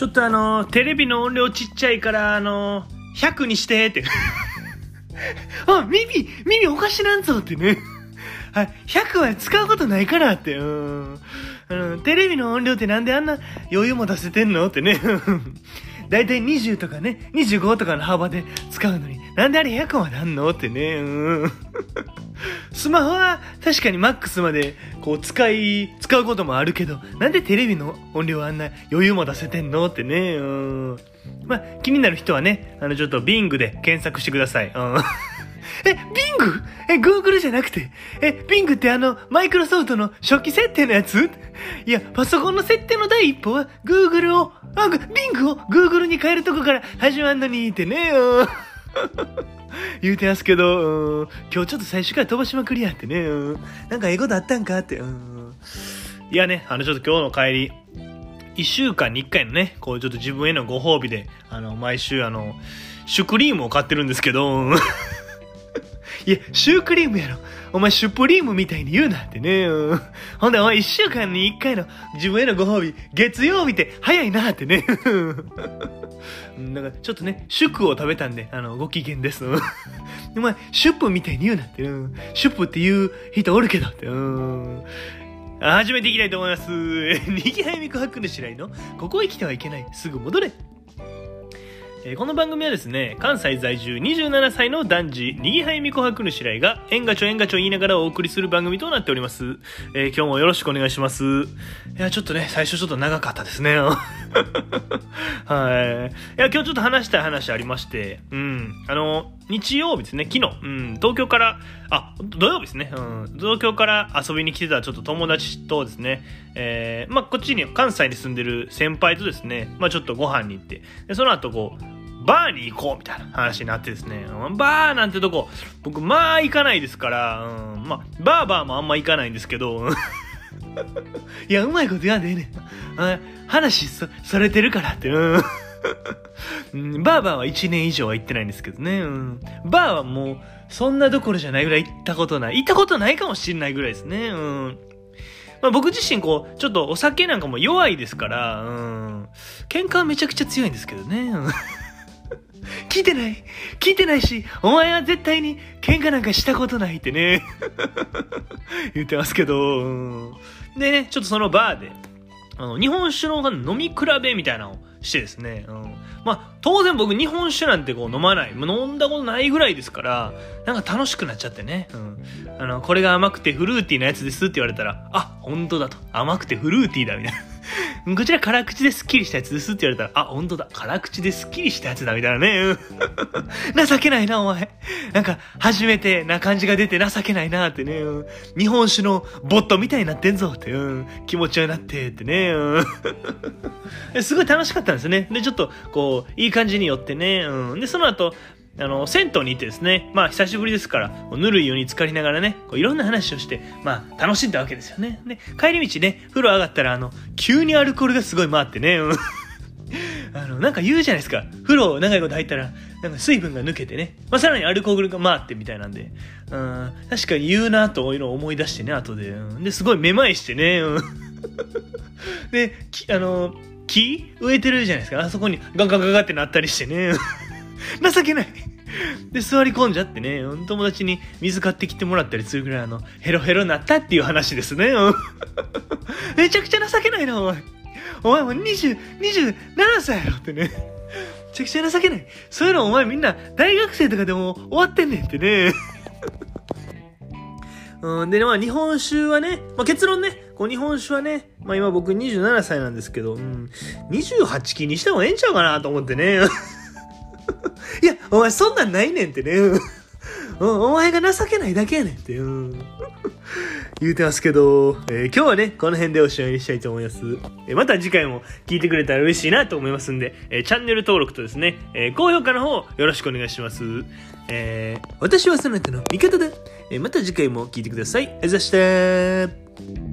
ちょっとあの、テレビの音量ちっちゃいから、あの、100にしてって。あ、耳、耳おかしなんぞってね。はい、100は使うことないからって、うん。うん、テレビの音量ってなんであんな余裕も出せてんのってね。だいたい20とかね、25とかの幅で使うのに、なんであれ100はなんのってね。うん。スマホは確かにマックスまでこう使い、使うこともあるけど、なんでテレビの音量あんな余裕も出せてんのってね。うん。まあ、気になる人はね、あの、ちょっと Bing で検索してください。うん。え、Bing? え、Google じゃなくて？え、Bing ってあの、マイクロソフトの初期設定のやつ？いや、パソコンの設定の第一歩は、Google を、あ、Bing を Google に変えるとこから始まんのにってね、言うてますけど、うん。今日ちょっと最初から飛ばしまくりやってね、なんかええことあったんかって、うん。いやね、あの、ちょっと今日の帰り、1週間に1回のね、こうちょっと自分へのご褒美で、あの、毎週あの、シュクリームを買ってるんですけど、いや、シュークリームやろ。お前、シュプリームみたいに言うなってね。うん、ほんで、お前、一週間に一回の自分へのご褒美、月曜日って早いなってね。だか、ちょっとね、シュクを食べたんで、あの、ご機嫌です。お前、シュップみたいに言うなって。うん、シュップって言う人おるけどって。うん始めていきたいと思います。にぎはやみこはくのしらいの、ここへ来てはいけない。すぐ戻れ。えー、この番組はですね、関西在住27歳の男児、にぎはゆみこはくぬしらいが、えんがちょえんがちょ言いながらお送りする番組となっております。えー、今日もよろしくお願いします。いや、ちょっとね、最初ちょっと長かったですね。はい。いや、今日ちょっと話したい話ありまして、うん、あの、日曜日ですね、昨日、うん、東京から、あ、土曜日ですね、うん、東京から遊びに来てたちょっと友達とですね、えー、まあ、こっちに、関西に住んでる先輩とですね、まあ、ちょっとご飯に行って、でその後こう、バーに行こうみたいな話になってですね、バーなんてとこ、僕、まあ行かないですから、うん、まあ、バーバーもあんま行かないんですけど、いや、うまいこと言わんでええねん。話さされてるからって、うん。バーバーは1年以上は行ってないんですけどね、うん。バーはもう、そんなどころじゃないぐらい行ったことない。行ったことないかもしれないぐらいですね、うん。まあ、僕自身こう、ちょっとお酒なんかも弱いですから、うん。喧嘩はめちゃくちゃ強いんですけどね。聞いてない聞いてないし、お前は絶対に喧嘩なんかしたことないってね 言ってますけど、うん、でね、ちょっとそのバーで、あの、日本酒の飲み比べみたいなのをしてですね、うん、まあ、当然僕日本酒なんてこう飲まない、飲んだことないぐらいですから、なんか楽しくなっちゃってね、うん、あの、これが甘くてフルーティーなやつですって言われたら、あ、本当だと。甘くてフルーティーだみたいな。こちら辛口でスッキリしたやつですって言われたら、あ、本当だ。辛口でスッキリしたやつだみたいなね。情けないな、お前。なんか、初めてな感じが出て情けないなってね。日本酒のボットみたいになってんぞって。うん、気持ちよなってってね。うん、すごい楽しかったんですよね。で、ちょっと、こう、いい感じに寄ってね。うん、で、その後、あの、銭湯に行ってですね、まあ久しぶりですから、ぬるい湯に浸かりながらね、こういろんな話をして、まあ楽しんだわけですよね。で、帰り道ね、風呂上がったら、あの、急にアルコールがすごい回ってね、あの、なんか言うじゃないですか。風呂長いこと入ったら、なんか水分が抜けてね。まあ、さらにアルコールが回ってみたいなんで。うん、確かに言うなというのを思い出してね、後で。うん、で、すごいめまいしてね。うん、で、あの、木植えてるじゃないですか。あそこにガンガンガンガンってなったりしてね。情けない。で、座り込んじゃってね、友達に水買ってきてもらったりするぐらいあの、ヘロヘロになったっていう話ですね。めちゃくちゃ情けないな、お前。お前も20、27歳やろってね。めちゃくちゃ情けない。そういうのお前みんな大学生とかでも終わってんねんってね。うん、で、まあ日本酒はね、まあ結論ね、こう日本酒はね、まあ今僕27歳なんですけど、うん、28期にしてもええんちゃうかなと思ってね。いや、お前そんなんないねんってね。うん、お前が情けないだけやねんって、うん、言うてますけど、えー、今日はね、この辺でおしまいにしたいと思います。えー、また次回も聞いてくれたら嬉しいなと思いますんで、えー、チャンネル登録とですね、え高評価の方よろしくお願いします。え私はそなたの味方だ。えまた次回も聞いてください。ありがとうございました。